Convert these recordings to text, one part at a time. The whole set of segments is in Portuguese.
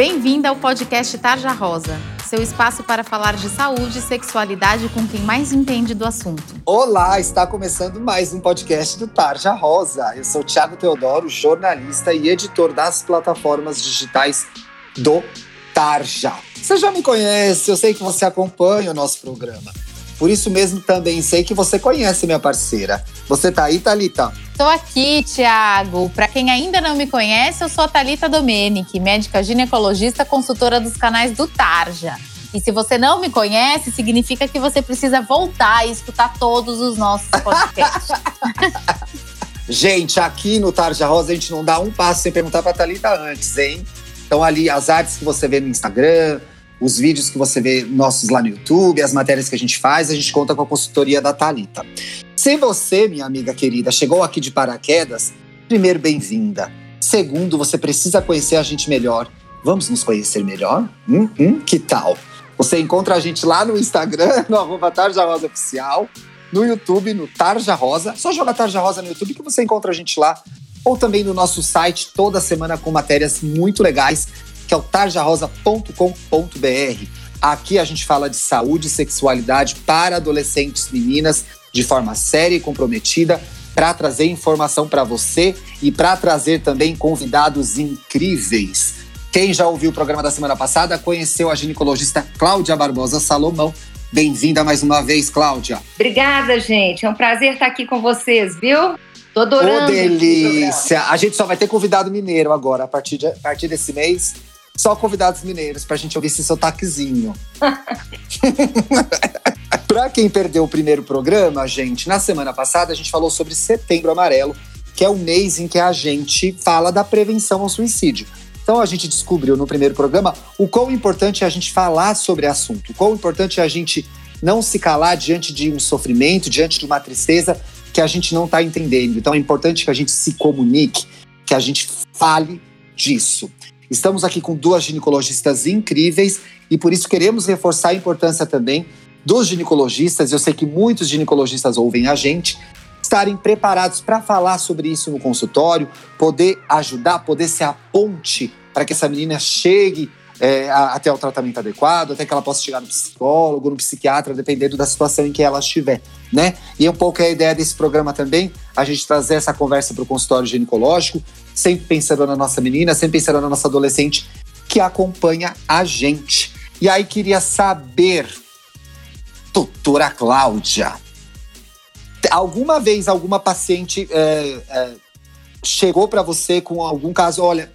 Bem-vinda ao podcast Tarja Rosa, seu espaço para falar de saúde e sexualidade com quem mais entende do assunto. Olá, está começando mais um podcast do Tarja Rosa. Eu sou Thiago Teodoro, jornalista e editor das plataformas digitais do Tarja. Você já me conhece, eu sei que você acompanha o nosso programa. Por isso mesmo também sei que você conhece minha parceira. Você tá aí, Thalita? Tô aqui, Tiago. Para quem ainda não me conhece, eu sou a Thalita Domenic, médica ginecologista, consultora dos canais do Tarja. E se você não me conhece, significa que você precisa voltar e escutar todos os nossos podcasts. gente, aqui no Tarja Rosa a gente não dá um passo sem perguntar pra Thalita antes, hein? Então ali as artes que você vê no Instagram, os vídeos que você vê nossos lá no YouTube, as matérias que a gente faz, a gente conta com a consultoria da Talita. Se você, minha amiga querida, chegou aqui de paraquedas, primeiro, bem-vinda. Segundo, você precisa conhecer a gente melhor. Vamos nos conhecer melhor? Hum, hum, que tal? Você encontra a gente lá no Instagram, no arroba Tarja Rosa Oficial, no YouTube, no Tarja Rosa. Só joga Tarja Rosa no YouTube que você encontra a gente lá. Ou também no nosso site, toda semana com matérias muito legais que é o tarjarosa.com.br. Aqui a gente fala de saúde e sexualidade para adolescentes meninas de forma séria e comprometida para trazer informação para você e para trazer também convidados incríveis. Quem já ouviu o programa da semana passada conheceu a ginecologista Cláudia Barbosa Salomão. Bem-vinda mais uma vez, Cláudia. Obrigada, gente. É um prazer estar aqui com vocês, viu? Tô adorando. Ô, delícia! A gente só vai ter convidado mineiro agora, a partir, de, a partir desse mês só convidados mineiros pra gente ouvir esse sotaquezinho. pra quem perdeu o primeiro programa, gente, na semana passada a gente falou sobre Setembro Amarelo, que é o mês em que a gente fala da prevenção ao suicídio. Então a gente descobriu no primeiro programa o quão importante é a gente falar sobre o assunto, o quão importante é a gente não se calar diante de um sofrimento, diante de uma tristeza que a gente não está entendendo. Então é importante que a gente se comunique, que a gente fale disso. Estamos aqui com duas ginecologistas incríveis e por isso queremos reforçar a importância também dos ginecologistas. Eu sei que muitos ginecologistas ouvem a gente, estarem preparados para falar sobre isso no consultório, poder ajudar, poder ser a ponte para que essa menina chegue é, até o tratamento adequado, até que ela possa chegar no psicólogo, no psiquiatra, dependendo da situação em que ela estiver, né? E é um pouco a ideia desse programa também, a gente trazer essa conversa para o consultório ginecológico, sempre pensando na nossa menina, sempre pensando na nossa adolescente que acompanha a gente. E aí queria saber, doutora Cláudia, alguma vez alguma paciente é, é, chegou para você com algum caso? Olha,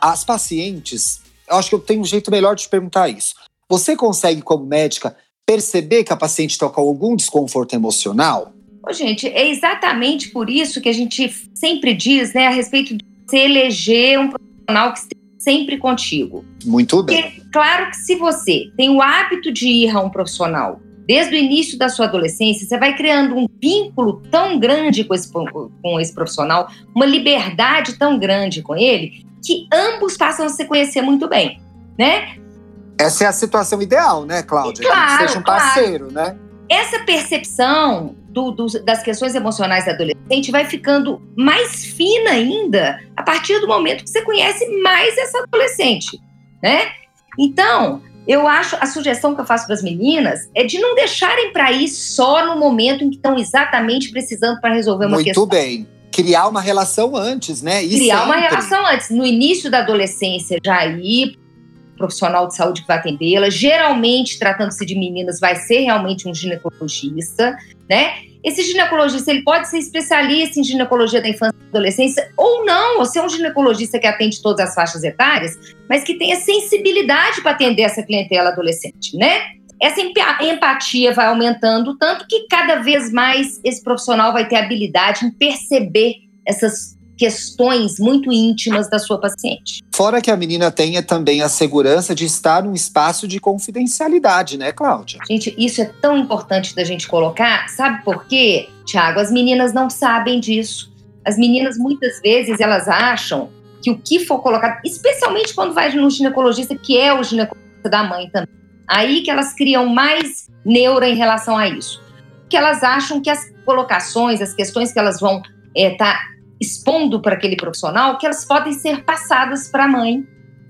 as pacientes eu acho que eu tenho um jeito melhor de te perguntar isso. Você consegue, como médica, perceber que a paciente está com algum desconforto emocional? Ô, gente, é exatamente por isso que a gente sempre diz, né, a respeito de você eleger um profissional que esteja sempre contigo. Muito bem. Porque, claro que se você tem o hábito de ir a um profissional desde o início da sua adolescência, você vai criando um vínculo tão grande com esse, com esse profissional, uma liberdade tão grande com ele, que ambos passam a se conhecer muito bem, né? Essa é a situação ideal, né, Cláudia? Claro, que seja um parceiro, claro. né? Essa percepção do, do, das questões emocionais da adolescente vai ficando mais fina ainda a partir do momento que você conhece mais essa adolescente, né? Então, eu acho a sugestão que eu faço para as meninas é de não deixarem para ir só no momento em que estão exatamente precisando para resolver uma Muito questão. Muito bem criar uma relação antes, né? E criar sempre. uma relação antes. No início da adolescência, já ir profissional de saúde que vai atendê-la. Geralmente, tratando-se de meninas, vai ser realmente um ginecologista, né? Esse ginecologista ele pode ser especialista em ginecologia da infância e adolescência ou não, ou ser um ginecologista que atende todas as faixas etárias, mas que tenha sensibilidade para atender essa clientela adolescente, né? essa empatia vai aumentando, tanto que cada vez mais esse profissional vai ter habilidade em perceber essas questões muito íntimas da sua paciente. Fora que a menina tenha também a segurança de estar num espaço de confidencialidade, né, Cláudia? Gente, isso é tão importante da gente colocar. Sabe por quê, Tiago? As meninas não sabem disso. As meninas, muitas vezes, elas acham que o que for colocado, especialmente quando vai no ginecologista, que é o ginecologista da mãe também, Aí que elas criam mais neura em relação a isso. Que elas acham que as colocações, as questões que elas vão estar é, tá expondo para aquele profissional, que elas podem ser passadas para a mãe,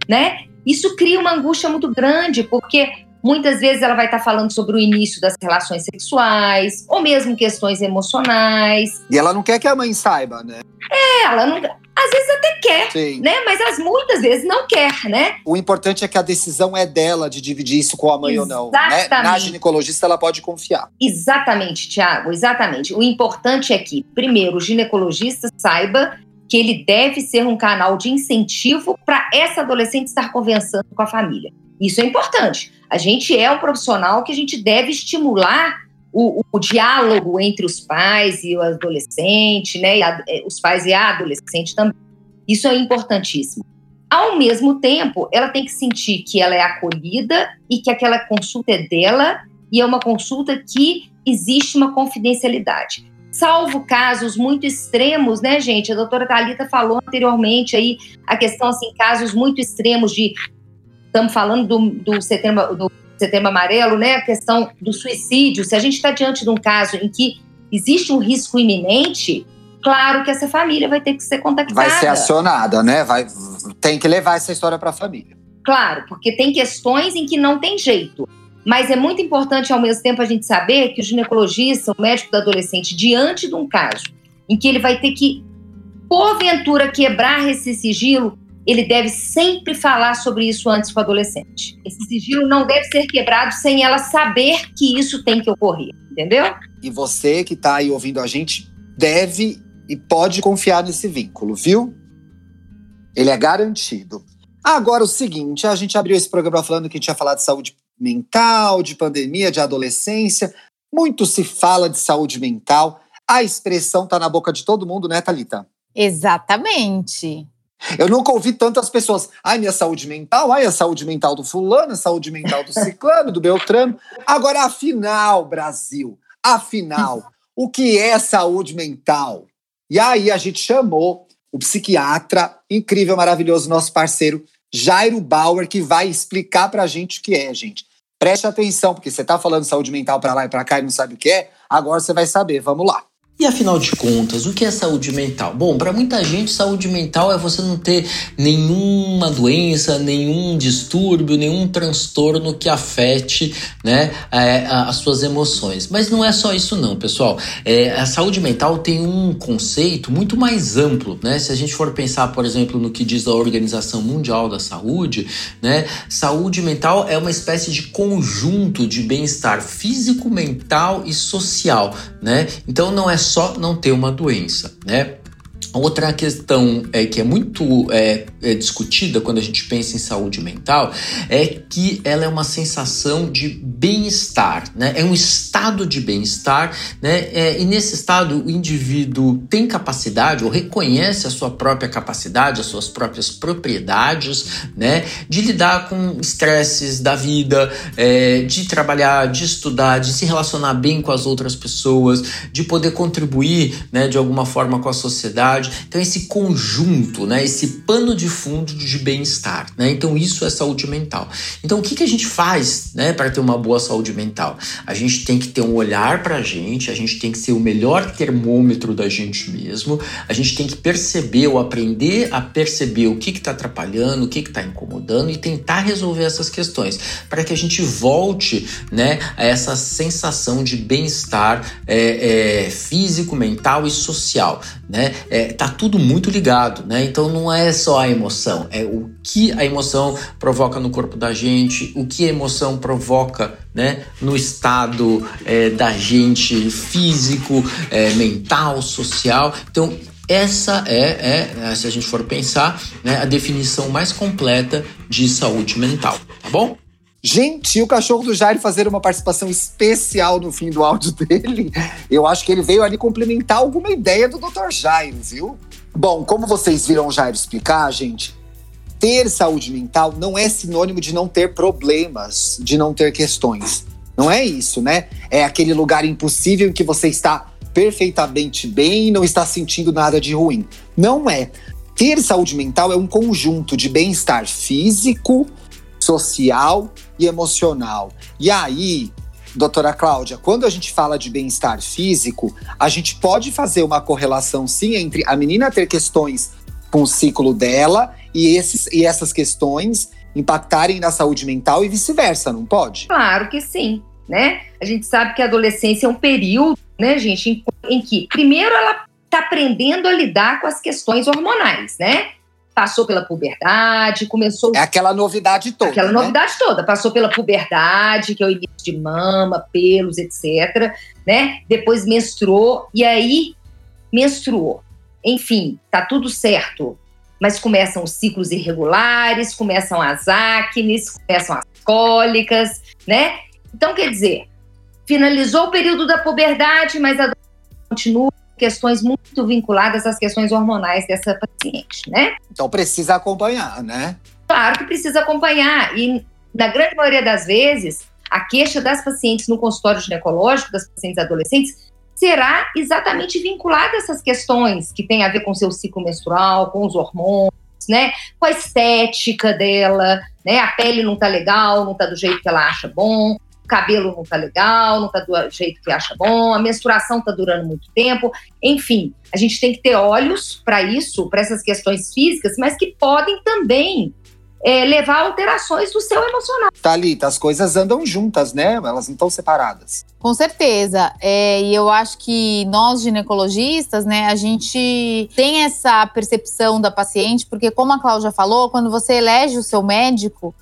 né? Isso cria uma angústia muito grande, porque muitas vezes ela vai estar falando sobre o início das relações sexuais, ou mesmo questões emocionais. E ela não quer que a mãe saiba, né? É, ela não. Às vezes até quer, Sim. né? Mas as muitas vezes não quer, né? O importante é que a decisão é dela de dividir isso com a mãe Exatamente. ou não. Né? Na ginecologista ela pode confiar. Exatamente, Tiago, exatamente. O importante é que, primeiro, o ginecologista saiba que ele deve ser um canal de incentivo para essa adolescente estar conversando com a família. Isso é importante. A gente é um profissional que a gente deve estimular o, o, diálogo entre os pais e o adolescente, né? A, é, os pais e a adolescente também. Isso é importantíssimo. Ao mesmo tempo, ela tem que sentir que ela é acolhida e que aquela consulta é dela e é uma consulta que existe uma confidencialidade. Salvo casos muito extremos, né, gente? A doutora Thalita falou anteriormente aí a questão, assim, casos muito extremos de. Estamos falando do, do setembro, do setembro amarelo, né? A questão do suicídio. Se a gente está diante de um caso em que existe um risco iminente, claro que essa família vai ter que ser contactada. Vai ser acionada, né? Vai, tem que levar essa história para a família. Claro, porque tem questões em que não tem jeito. Mas é muito importante, ao mesmo tempo, a gente saber que o ginecologista, o médico do adolescente, diante de um caso em que ele vai ter que, porventura, quebrar esse sigilo, ele deve sempre falar sobre isso antes com o adolescente. Esse sigilo não deve ser quebrado sem ela saber que isso tem que ocorrer, entendeu? E você que está aí ouvindo a gente deve e pode confiar nesse vínculo, viu? Ele é garantido. Agora, o seguinte, a gente abriu esse programa falando que a gente ia falar de saúde mental, de pandemia, de adolescência. Muito se fala de saúde mental. A expressão está na boca de todo mundo, né, Thalita? Exatamente. Eu nunca ouvi tantas pessoas. Ai, minha saúde mental, ai, a saúde mental do fulano, a saúde mental do ciclano, do Beltrano. Agora, afinal, Brasil, afinal, o que é saúde mental? E aí a gente chamou o psiquiatra incrível, maravilhoso, nosso parceiro Jairo Bauer, que vai explicar pra gente o que é, gente. Preste atenção, porque você tá falando saúde mental para lá e para cá e não sabe o que é, agora você vai saber. Vamos lá. E afinal de contas, o que é saúde mental? Bom, para muita gente, saúde mental é você não ter nenhuma doença, nenhum distúrbio, nenhum transtorno que afete né, é, as suas emoções. Mas não é só isso, não, pessoal. É, a saúde mental tem um conceito muito mais amplo. Né? Se a gente for pensar, por exemplo, no que diz a Organização Mundial da Saúde, né, saúde mental é uma espécie de conjunto de bem-estar físico, mental e social. Né? Então não é só não ter uma doença, né? Outra questão é, que é muito é, é, discutida quando a gente pensa em saúde mental é que ela é uma sensação de bem-estar, né? É um estado de bem-estar, né? É, e nesse estado o indivíduo tem capacidade ou reconhece a sua própria capacidade, as suas próprias propriedades, né? De lidar com estresses da vida, é, de trabalhar, de estudar, de se relacionar bem com as outras pessoas, de poder contribuir, né? De alguma forma com a sociedade então, esse conjunto, né, esse pano de fundo de bem-estar. Né? Então, isso é saúde mental. Então, o que, que a gente faz né, para ter uma boa saúde mental? A gente tem que ter um olhar para a gente, a gente tem que ser o melhor termômetro da gente mesmo, a gente tem que perceber ou aprender a perceber o que está atrapalhando, o que está incomodando e tentar resolver essas questões para que a gente volte né, a essa sensação de bem-estar é, é, físico, mental e social. Né? É, tá tudo muito ligado, né? Então não é só a emoção, é o que a emoção provoca no corpo da gente, o que a emoção provoca, né? No estado é, da gente físico, é, mental, social. Então essa é, é, se a gente for pensar, né, a definição mais completa de saúde mental, tá bom? Gente, o cachorro do Jair fazer uma participação especial no fim do áudio dele. Eu acho que ele veio ali complementar alguma ideia do Dr. Jair, viu? Bom, como vocês viram o Jair explicar, gente, ter saúde mental não é sinônimo de não ter problemas, de não ter questões. Não é isso, né? É aquele lugar impossível em que você está perfeitamente bem e não está sentindo nada de ruim. Não é. Ter saúde mental é um conjunto de bem-estar físico, social e emocional. E aí, doutora Cláudia, quando a gente fala de bem-estar físico, a gente pode fazer uma correlação sim entre a menina ter questões com o ciclo dela e, esses, e essas questões impactarem na saúde mental e vice-versa, não pode? Claro que sim, né? A gente sabe que a adolescência é um período, né, gente, em, em que primeiro ela está aprendendo a lidar com as questões hormonais, né? Passou pela puberdade, começou. É aquela novidade toda. Aquela né? novidade toda. Passou pela puberdade, que é o início de mama, pelos, etc. Né? Depois menstruou, e aí menstruou. Enfim, tá tudo certo mas começam os ciclos irregulares, começam as acnes, começam as cólicas, né? Então, quer dizer, finalizou o período da puberdade, mas a continua questões muito vinculadas às questões hormonais dessa paciente, né? Então precisa acompanhar, né? Claro que precisa acompanhar. E na grande maioria das vezes, a queixa das pacientes no consultório ginecológico, das pacientes adolescentes, será exatamente vinculada a essas questões que tem a ver com seu ciclo menstrual, com os hormônios, né? Com a estética dela, né? A pele não tá legal, não tá do jeito que ela acha bom, cabelo não tá legal, não tá do jeito que acha bom, a menstruação tá durando muito tempo. Enfim, a gente tem que ter olhos para isso, para essas questões físicas, mas que podem também é, levar a alterações do seu emocional. Thalita, as coisas andam juntas, né? Elas não estão separadas. Com certeza. É, e eu acho que nós, ginecologistas, né, a gente tem essa percepção da paciente, porque, como a Cláudia falou, quando você elege o seu médico,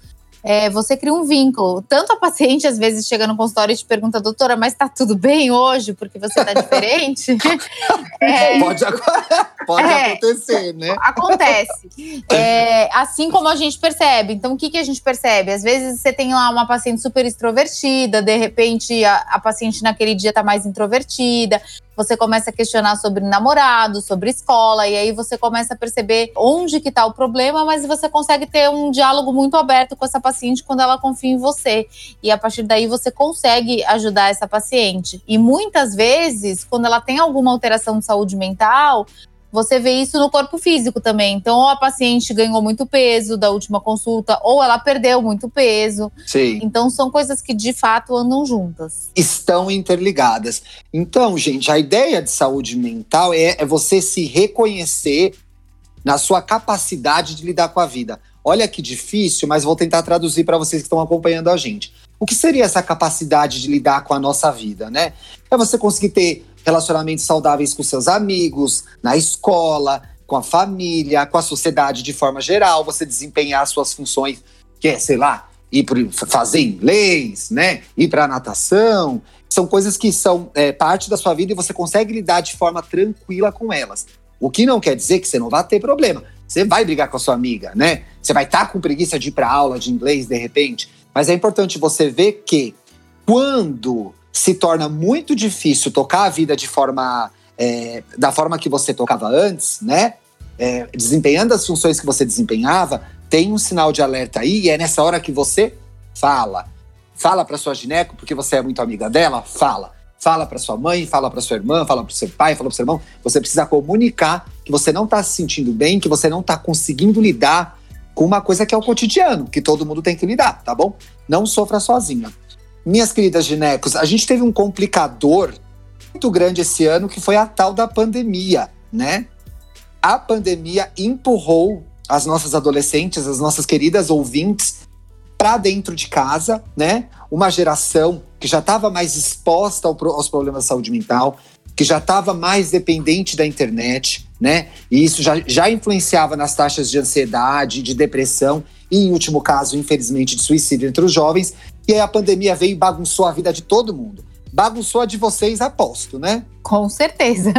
é, você cria um vínculo. Tanto a paciente às vezes chega no consultório e te pergunta, doutora, mas tá tudo bem hoje porque você tá diferente? é, pode pode é, acontecer, né? Acontece. É, assim como a gente percebe. Então, o que, que a gente percebe? Às vezes você tem lá uma paciente super extrovertida, de repente a, a paciente naquele dia tá mais introvertida você começa a questionar sobre namorado, sobre escola, e aí você começa a perceber onde que tá o problema, mas você consegue ter um diálogo muito aberto com essa paciente quando ela confia em você. E a partir daí você consegue ajudar essa paciente. E muitas vezes, quando ela tem alguma alteração de saúde mental, você vê isso no corpo físico também. Então, ou a paciente ganhou muito peso da última consulta, ou ela perdeu muito peso. Sim. Então, são coisas que de fato andam juntas. Estão interligadas. Então, gente, a ideia de saúde mental é, é você se reconhecer na sua capacidade de lidar com a vida. Olha que difícil, mas vou tentar traduzir para vocês que estão acompanhando a gente. O que seria essa capacidade de lidar com a nossa vida, né? É você conseguir ter relacionamentos saudáveis com seus amigos, na escola, com a família, com a sociedade de forma geral, você desempenhar suas funções, que é, sei lá, ir para fazer inglês, né? Ir para natação. São coisas que são é, parte da sua vida e você consegue lidar de forma tranquila com elas. O que não quer dizer que você não vai ter problema. Você vai brigar com a sua amiga, né? Você vai estar tá com preguiça de ir para aula de inglês de repente. Mas é importante você ver que quando se torna muito difícil tocar a vida de forma é, da forma que você tocava antes, né? É, desempenhando as funções que você desempenhava, tem um sinal de alerta aí e é nessa hora que você fala. Fala para sua gineco porque você é muito amiga dela, fala. Fala para sua mãe, fala para sua irmã, fala para seu pai, fala para seu irmão. Você precisa comunicar que você não está se sentindo bem, que você não está conseguindo lidar com uma coisa que é o cotidiano, que todo mundo tem que lidar, tá bom? Não sofra sozinha. Minhas queridas ginecos, a gente teve um complicador muito grande esse ano que foi a tal da pandemia, né? A pandemia empurrou as nossas adolescentes, as nossas queridas ouvintes, para dentro de casa, né? Uma geração que já estava mais exposta aos problemas de saúde mental, que já estava mais dependente da internet, né? E isso já, já influenciava nas taxas de ansiedade, de depressão e, em último caso, infelizmente, de suicídio entre os jovens. E aí a pandemia veio e bagunçou a vida de todo mundo. Bagunçou a de vocês, aposto, né? Com certeza.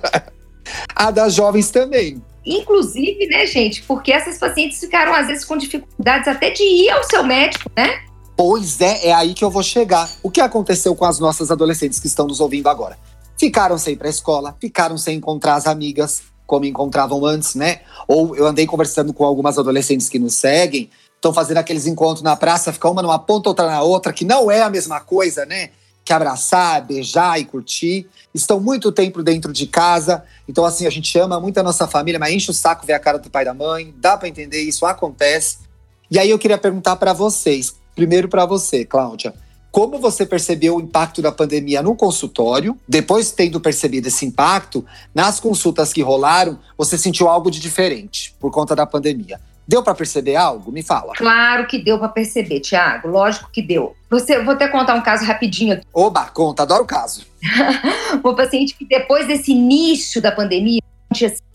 a das jovens também. Inclusive, né, gente, porque essas pacientes ficaram, às vezes, com dificuldades até de ir ao seu médico, né? Pois é, é aí que eu vou chegar. O que aconteceu com as nossas adolescentes que estão nos ouvindo agora? Ficaram sem ir para a escola, ficaram sem encontrar as amigas, como encontravam antes, né? Ou eu andei conversando com algumas adolescentes que nos seguem, estão fazendo aqueles encontros na praça, fica uma numa ponta, outra na outra, que não é a mesma coisa, né? Que abraçar, beijar e curtir. Estão muito tempo dentro de casa, então assim, a gente ama muito a nossa família, mas enche o saco ver a cara do pai e da mãe, dá para entender isso, acontece. E aí eu queria perguntar para vocês, primeiro para você, Cláudia, como você percebeu o impacto da pandemia no consultório. Depois, tendo percebido esse impacto, nas consultas que rolaram, você sentiu algo de diferente por conta da pandemia. Deu para perceber algo? Me fala. Claro que deu para perceber, Tiago. Lógico que deu. Você, vou até contar um caso rapidinho. Oba, conta, adoro o caso. um paciente que depois desse início da pandemia,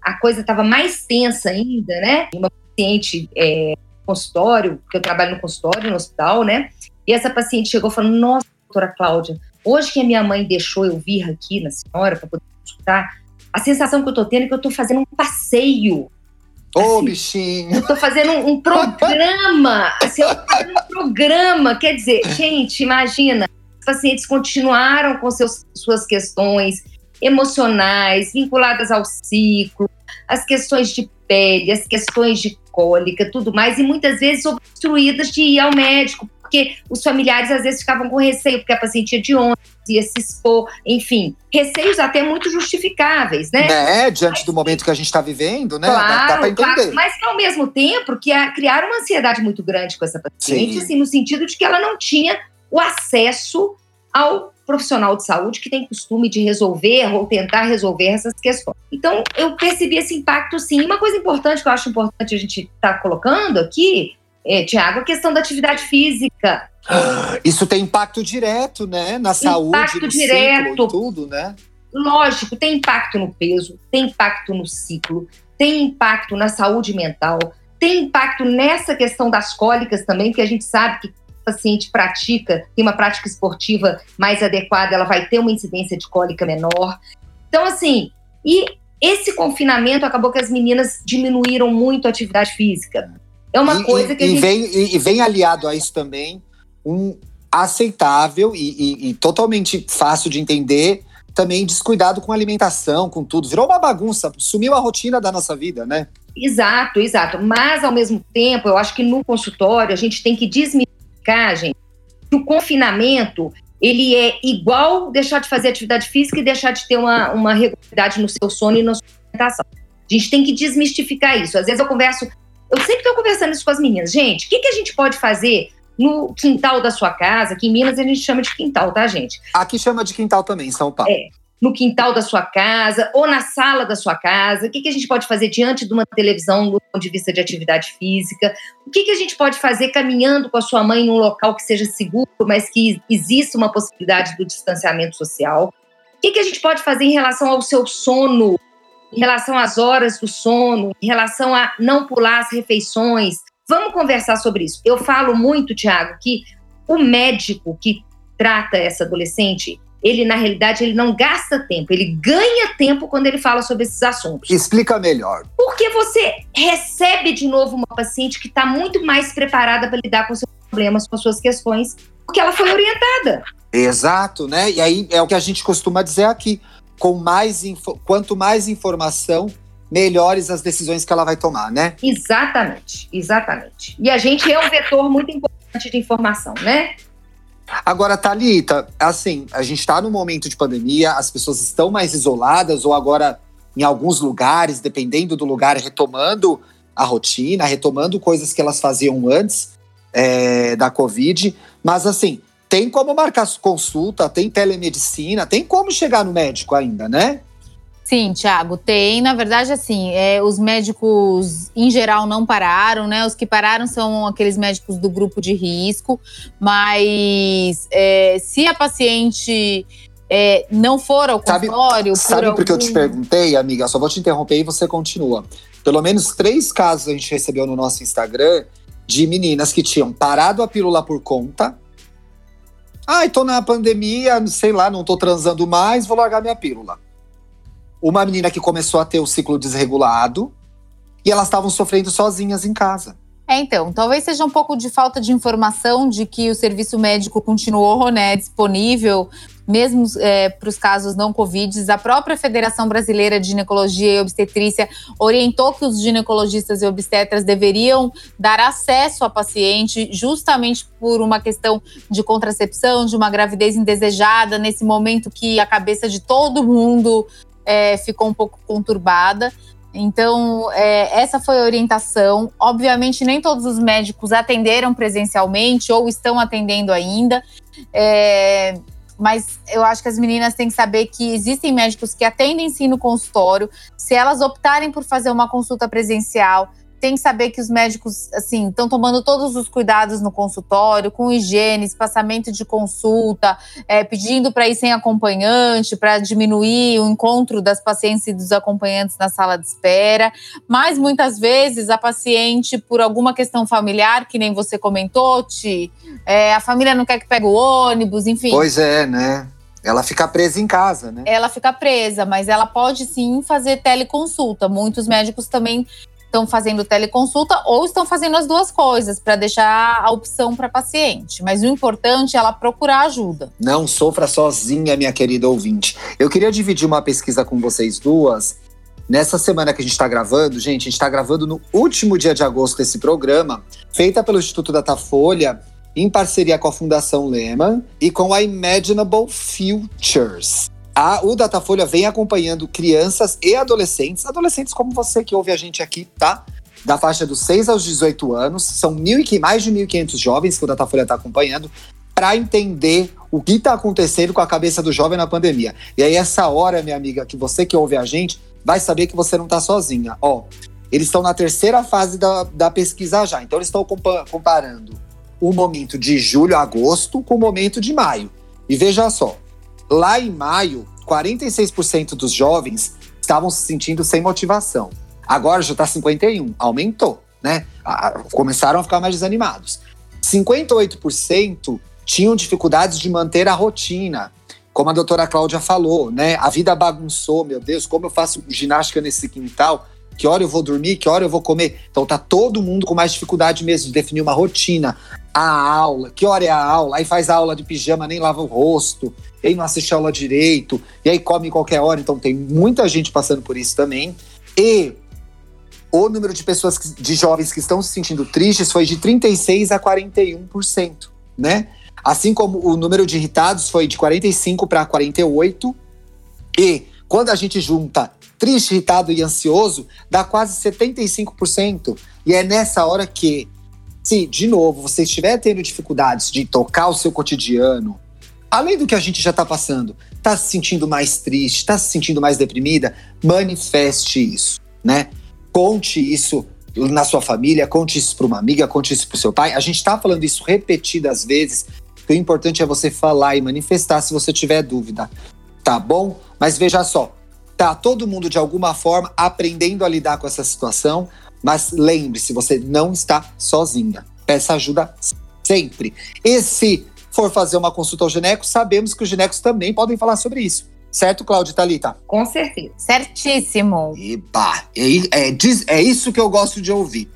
a coisa estava mais tensa ainda, né? Uma paciente é, consultório, que eu trabalho no consultório, no hospital, né? E essa paciente chegou falando: Nossa, doutora Cláudia, hoje que a minha mãe deixou eu vir aqui na senhora para poder consultar, a sensação que eu tô tendo é que eu tô fazendo um passeio. Ô, assim, bichinho! Eu tô fazendo um, um programa. assim, eu tô fazendo um programa. Quer dizer, gente, imagina, os pacientes continuaram com seus, suas questões emocionais, vinculadas ao ciclo, as questões de pele, as questões de cólica, tudo mais, e muitas vezes obstruídas de ir ao médico, porque os familiares às vezes ficavam com receio, porque a paciente ia de ônibus, ia se expor, enfim, receios até muito justificáveis, né? É, diante do momento que a gente está vivendo, né? Claro, dá, dá entender. Claro, mas ao mesmo tempo que a, criaram uma ansiedade muito grande com essa paciente, Sim. assim, no sentido de que ela não tinha o acesso ao profissional de saúde que tem costume de resolver ou tentar resolver essas questões. Então, eu percebi esse impacto sim. Uma coisa importante que eu acho importante a gente estar tá colocando aqui é, Tiago, a questão da atividade física. Isso tem impacto direto, né? Na saúde, impacto no direto. ciclo tudo, né? Lógico, tem impacto no peso, tem impacto no ciclo, tem impacto na saúde mental, tem impacto nessa questão das cólicas também, que a gente sabe que o paciente pratica, tem uma prática esportiva mais adequada, ela vai ter uma incidência de cólica menor. Então, assim, e esse confinamento acabou que as meninas diminuíram muito a atividade física. É uma e, coisa que e, a gente... vem, e, vem aliado a isso também um aceitável e, e, totalmente fácil de entender também descuidado com alimentação, com tudo. Virou uma bagunça, sumiu a rotina da nossa vida, né? Exato, exato. Mas, ao mesmo tempo, eu acho que no consultório a gente tem que desmistificar, gente, que o confinamento ele é igual deixar de fazer atividade física e deixar de ter uma, uma regularidade no seu sono e na sua alimentação. A gente tem que desmistificar isso. Às vezes eu converso eu sempre estou conversando isso com as meninas. Gente, o que, que a gente pode fazer no quintal da sua casa? Que em Minas a gente chama de quintal, tá, gente? Aqui chama de quintal também, São Paulo. É. No quintal da sua casa ou na sala da sua casa? O que, que a gente pode fazer diante de uma televisão do ponto de vista de atividade física? O que, que a gente pode fazer caminhando com a sua mãe num local que seja seguro, mas que exista uma possibilidade do distanciamento social? O que, que a gente pode fazer em relação ao seu sono? Em relação às horas do sono, em relação a não pular as refeições. Vamos conversar sobre isso. Eu falo muito, Tiago, que o médico que trata essa adolescente, ele na realidade ele não gasta tempo, ele ganha tempo quando ele fala sobre esses assuntos. Explica melhor. Porque você recebe de novo uma paciente que está muito mais preparada para lidar com seus problemas, com suas questões, porque ela foi orientada. Exato, né? E aí é o que a gente costuma dizer aqui com mais quanto mais informação, melhores as decisões que ela vai tomar, né? Exatamente, exatamente. E a gente é um vetor muito importante de informação, né? Agora, Talita, assim, a gente está num momento de pandemia, as pessoas estão mais isoladas ou agora em alguns lugares, dependendo do lugar, retomando a rotina, retomando coisas que elas faziam antes é, da Covid. Mas assim, tem como marcar consulta, tem telemedicina, tem como chegar no médico ainda, né? Sim, Thiago, tem. Na verdade, assim, é, os médicos em geral não pararam, né? Os que pararam são aqueles médicos do grupo de risco, mas é, se a paciente é, não for ao consultório. Sabe, sabe por que eu te perguntei, amiga? Só vou te interromper e você continua. Pelo menos três casos a gente recebeu no nosso Instagram de meninas que tinham parado a pílula por conta Ai, tô na pandemia, sei lá, não tô transando mais, vou largar minha pílula. Uma menina que começou a ter o ciclo desregulado e elas estavam sofrendo sozinhas em casa. É, então, talvez seja um pouco de falta de informação de que o serviço médico continuou né, disponível, mesmo é, para os casos não Covid. A própria Federação Brasileira de Ginecologia e Obstetrícia orientou que os ginecologistas e obstetras deveriam dar acesso à paciente, justamente por uma questão de contracepção, de uma gravidez indesejada, nesse momento que a cabeça de todo mundo é, ficou um pouco conturbada. Então, é, essa foi a orientação. Obviamente, nem todos os médicos atenderam presencialmente ou estão atendendo ainda. É, mas eu acho que as meninas têm que saber que existem médicos que atendem sim no consultório. Se elas optarem por fazer uma consulta presencial, tem que saber que os médicos, assim, estão tomando todos os cuidados no consultório, com higiene, espaçamento de consulta, é, pedindo para ir sem acompanhante, para diminuir o encontro das pacientes e dos acompanhantes na sala de espera. Mas muitas vezes a paciente, por alguma questão familiar, que nem você comentou, Ti, é, a família não quer que pegue o ônibus, enfim. Pois é, né? Ela fica presa em casa, né? Ela fica presa, mas ela pode sim fazer teleconsulta. Muitos médicos também estão fazendo teleconsulta ou estão fazendo as duas coisas para deixar a opção para paciente. Mas o importante é ela procurar ajuda. Não sofra sozinha, minha querida ouvinte. Eu queria dividir uma pesquisa com vocês duas. Nessa semana que a gente está gravando, gente, a gente está gravando no último dia de agosto esse programa, feita pelo Instituto Datafolha, em parceria com a Fundação Lehman e com a Imaginable Futures. A, o Datafolha vem acompanhando crianças e adolescentes, adolescentes como você que ouve a gente aqui, tá? Da faixa dos 6 aos 18 anos. São mil e, mais de 1.500 jovens que o Datafolha está acompanhando para entender o que está acontecendo com a cabeça do jovem na pandemia. E aí, essa hora, minha amiga, que você que ouve a gente, vai saber que você não está sozinha. Ó, eles estão na terceira fase da, da pesquisa já. Então, eles estão comparando o momento de julho a agosto com o momento de maio. E veja só, Lá em maio, 46% dos jovens estavam se sentindo sem motivação. Agora já está 51, aumentou, né? Começaram a ficar mais desanimados. 58% tinham dificuldades de manter a rotina, como a doutora Cláudia falou, né? A vida bagunçou, meu Deus, como eu faço ginástica nesse quintal? Que hora eu vou dormir? Que hora eu vou comer? Então tá todo mundo com mais dificuldade mesmo de definir uma rotina. A aula, que hora é a aula? Aí faz a aula de pijama, nem lava o rosto aí não assiste aula direito, e aí come em qualquer hora. Então tem muita gente passando por isso também. E o número de pessoas, que, de jovens que estão se sentindo tristes foi de 36% a 41%, né? Assim como o número de irritados foi de 45 para 48. E quando a gente junta triste, irritado e ansioso, dá quase 75%. E é nessa hora que, se, de novo, você estiver tendo dificuldades de tocar o seu cotidiano, além do que a gente já está passando, está se sentindo mais triste, está se sentindo mais deprimida, manifeste isso, né? Conte isso na sua família, conte isso para uma amiga, conte isso para seu pai. A gente está falando isso repetidas vezes. O importante é você falar e manifestar se você tiver dúvida, tá bom? Mas veja só, tá todo mundo de alguma forma aprendendo a lidar com essa situação, mas lembre-se, você não está sozinha. Peça ajuda sempre. Esse for fazer uma consulta ao gineco, sabemos que os ginecos também podem falar sobre isso. Certo, Cláudia Thalita? Com certeza. Certíssimo. Eba, é, é, é isso que eu gosto de ouvir.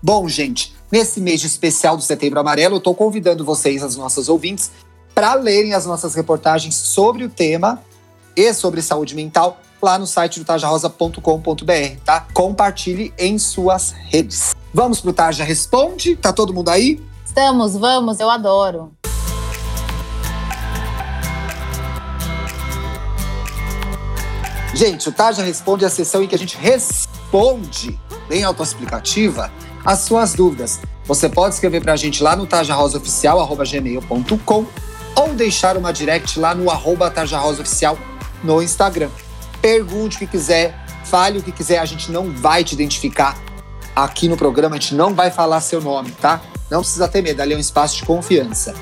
Bom, gente, nesse mês especial do Setembro Amarelo, eu estou convidando vocês, as nossas ouvintes, para lerem as nossas reportagens sobre o tema e sobre saúde mental lá no site do tajarosa.com.br, tá? Compartilhe em suas redes. Vamos pro Taja Responde? Tá todo mundo aí? Estamos, vamos, eu adoro. Gente, o Taja Responde é a sessão em que a gente responde, bem autoexplicativa, as suas dúvidas. Você pode escrever para a gente lá no tajarosaoficial.gmail.com ou deixar uma direct lá no arroba tajarosaoficial no Instagram. Pergunte o que quiser, fale o que quiser, a gente não vai te identificar aqui no programa, a gente não vai falar seu nome, tá? Não precisa ter medo, ali é um espaço de confiança.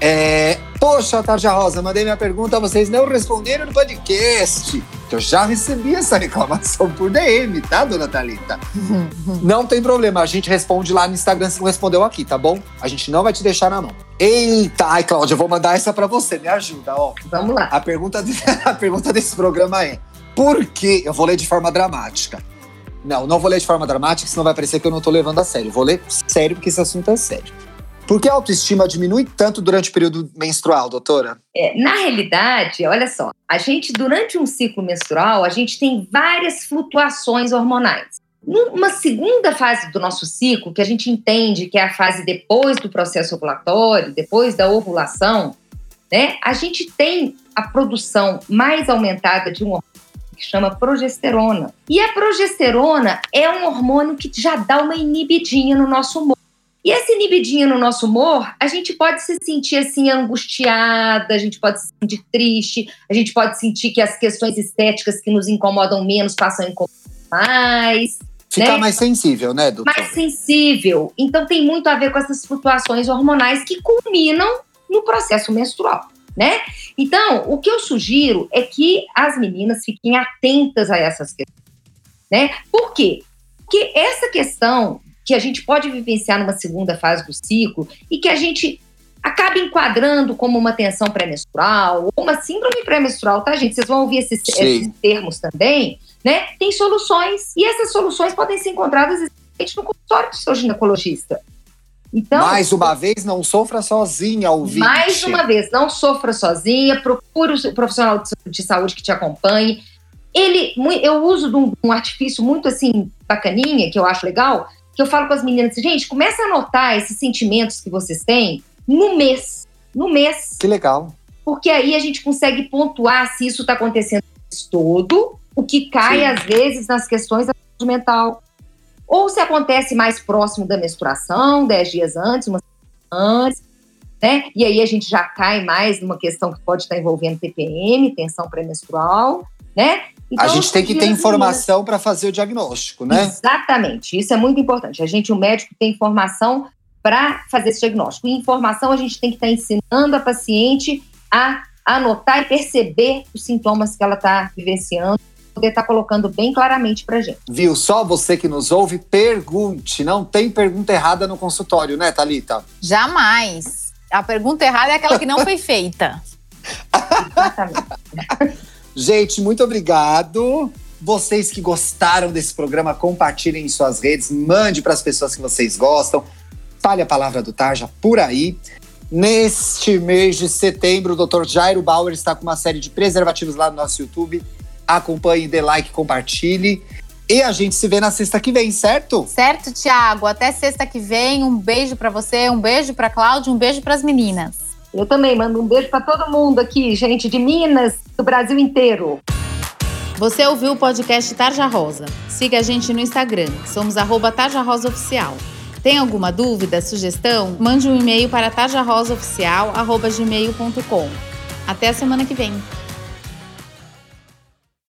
É, Poxa, Tarja Rosa, mandei minha pergunta, vocês não responderam no podcast. Eu já recebi essa reclamação por DM, tá, dona Thalita? não tem problema, a gente responde lá no Instagram se não respondeu aqui, tá bom? A gente não vai te deixar na mão. Eita, ai, Cláudia, eu vou mandar essa para você, me ajuda, ó. Vamos lá. A pergunta, de, a pergunta desse programa é: por que eu vou ler de forma dramática? Não, não vou ler de forma dramática, senão vai parecer que eu não tô levando a sério. Vou ler sério, porque esse assunto é sério. Por que a autoestima diminui tanto durante o período menstrual, doutora? É, na realidade, olha só, a gente, durante um ciclo menstrual, a gente tem várias flutuações hormonais. Numa segunda fase do nosso ciclo, que a gente entende que é a fase depois do processo ovulatório, depois da ovulação, né, a gente tem a produção mais aumentada de um que chama progesterona. E a progesterona é um hormônio que já dá uma inibidinha no nosso humor. E essa inibidinha no nosso humor, a gente pode se sentir assim angustiada, a gente pode se sentir triste, a gente pode sentir que as questões estéticas que nos incomodam menos passam a incomodar mais. Ficar né? mais sensível, né, doutor? Mais sensível. Então tem muito a ver com essas flutuações hormonais que culminam no processo menstrual, né? Então, o que eu sugiro é que as meninas fiquem atentas a essas questões, né? Por quê? Porque essa questão que a gente pode vivenciar numa segunda fase do ciclo e que a gente acaba enquadrando como uma tensão pré-menstrual ou uma síndrome pré-menstrual, tá, gente? Vocês vão ouvir esses, esses, termos também, né? Tem soluções e essas soluções podem ser encontradas no consultório do seu ginecologista. Então, mais uma vez, não sofra sozinha, ouvinte. Mais uma vez, não sofra sozinha, procure o profissional de saúde que te acompanhe. Ele, eu uso um, um artifício muito assim bacaninha, que eu acho legal, que eu falo com as meninas gente, começa a anotar esses sentimentos que vocês têm no mês. No mês. Que legal. Porque aí a gente consegue pontuar se isso está acontecendo todo, o que cai, Sim. às vezes, nas questões da saúde mental. Ou se acontece mais próximo da menstruação, dez dias antes, uma semana antes, né? E aí a gente já cai mais numa questão que pode estar envolvendo TPM, tensão pré-menstrual, né? Então, a gente tem que ter informação para fazer o diagnóstico, né? Exatamente, isso é muito importante. A gente, o médico, tem informação para fazer esse diagnóstico. E informação a gente tem que estar tá ensinando a paciente a anotar e perceber os sintomas que ela está vivenciando, poder estar tá colocando bem claramente para gente. Viu? Só você que nos ouve, pergunte. Não tem pergunta errada no consultório, né, Talita? Jamais. A pergunta errada é aquela que não foi feita. Exatamente. Gente, muito obrigado. Vocês que gostaram desse programa, compartilhem em suas redes, mande para as pessoas que vocês gostam. Fale a palavra do Tarja por aí. Neste mês de setembro, o Dr. Jairo Bauer está com uma série de preservativos lá no nosso YouTube. Acompanhe, dê like, compartilhe. E a gente se vê na sexta que vem, certo? Certo, Tiago. Até sexta que vem. Um beijo para você, um beijo para Cláudia, um beijo para as meninas. Eu também mando um beijo para todo mundo aqui, gente de Minas, do Brasil inteiro. Você ouviu o podcast Tarja Rosa? Siga a gente no Instagram, somos arroba Tarja Rosa Oficial. Tem alguma dúvida, sugestão? Mande um e-mail para tarjarosaoficial.gmail.com. Até a semana que vem.